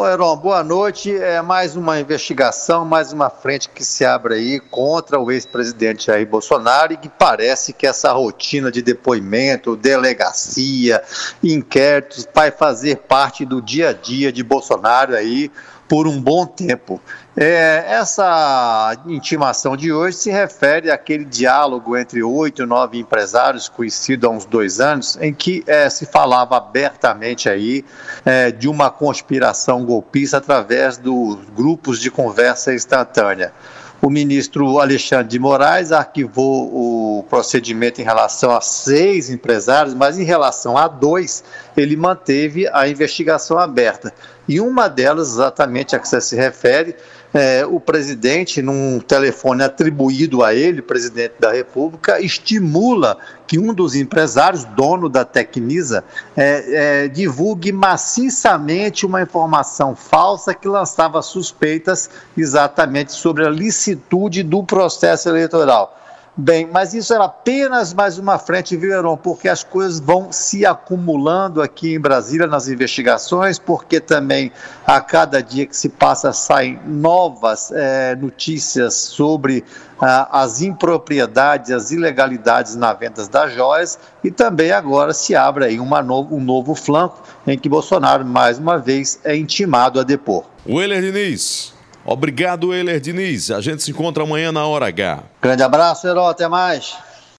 Ô, Heron, boa noite. É mais uma investigação, mais uma frente que se abre aí contra o ex-presidente Jair Bolsonaro e que parece que essa rotina de depoimento, delegacia, inquéritos vai fazer parte do dia a dia de Bolsonaro aí por um bom tempo. É, essa intimação de hoje se refere àquele diálogo entre oito e nove empresários, conhecido há uns dois anos, em que é, se falava abertamente aí é, de uma conspiração golpista através dos grupos de conversa instantânea. O ministro Alexandre de Moraes arquivou o procedimento em relação a seis empresários, mas em relação a dois, ele manteve a investigação aberta. E uma delas, exatamente a que você se refere, é, o presidente, num telefone atribuído a ele, presidente da República, estimula que um dos empresários, dono da Tecnisa, é, é, divulgue maciçamente uma informação falsa que lançava suspeitas exatamente sobre a licitude do processo eleitoral. Bem, mas isso era apenas mais uma frente, viu, Heron? Porque as coisas vão se acumulando aqui em Brasília nas investigações, porque também a cada dia que se passa saem novas é, notícias sobre ah, as impropriedades, as ilegalidades na venda das joias e também agora se abre aí um novo flanco em que Bolsonaro, mais uma vez, é intimado a depor. Weller Diniz. Obrigado, Euler Diniz. A gente se encontra amanhã na hora H. Grande abraço, Herói. Até mais.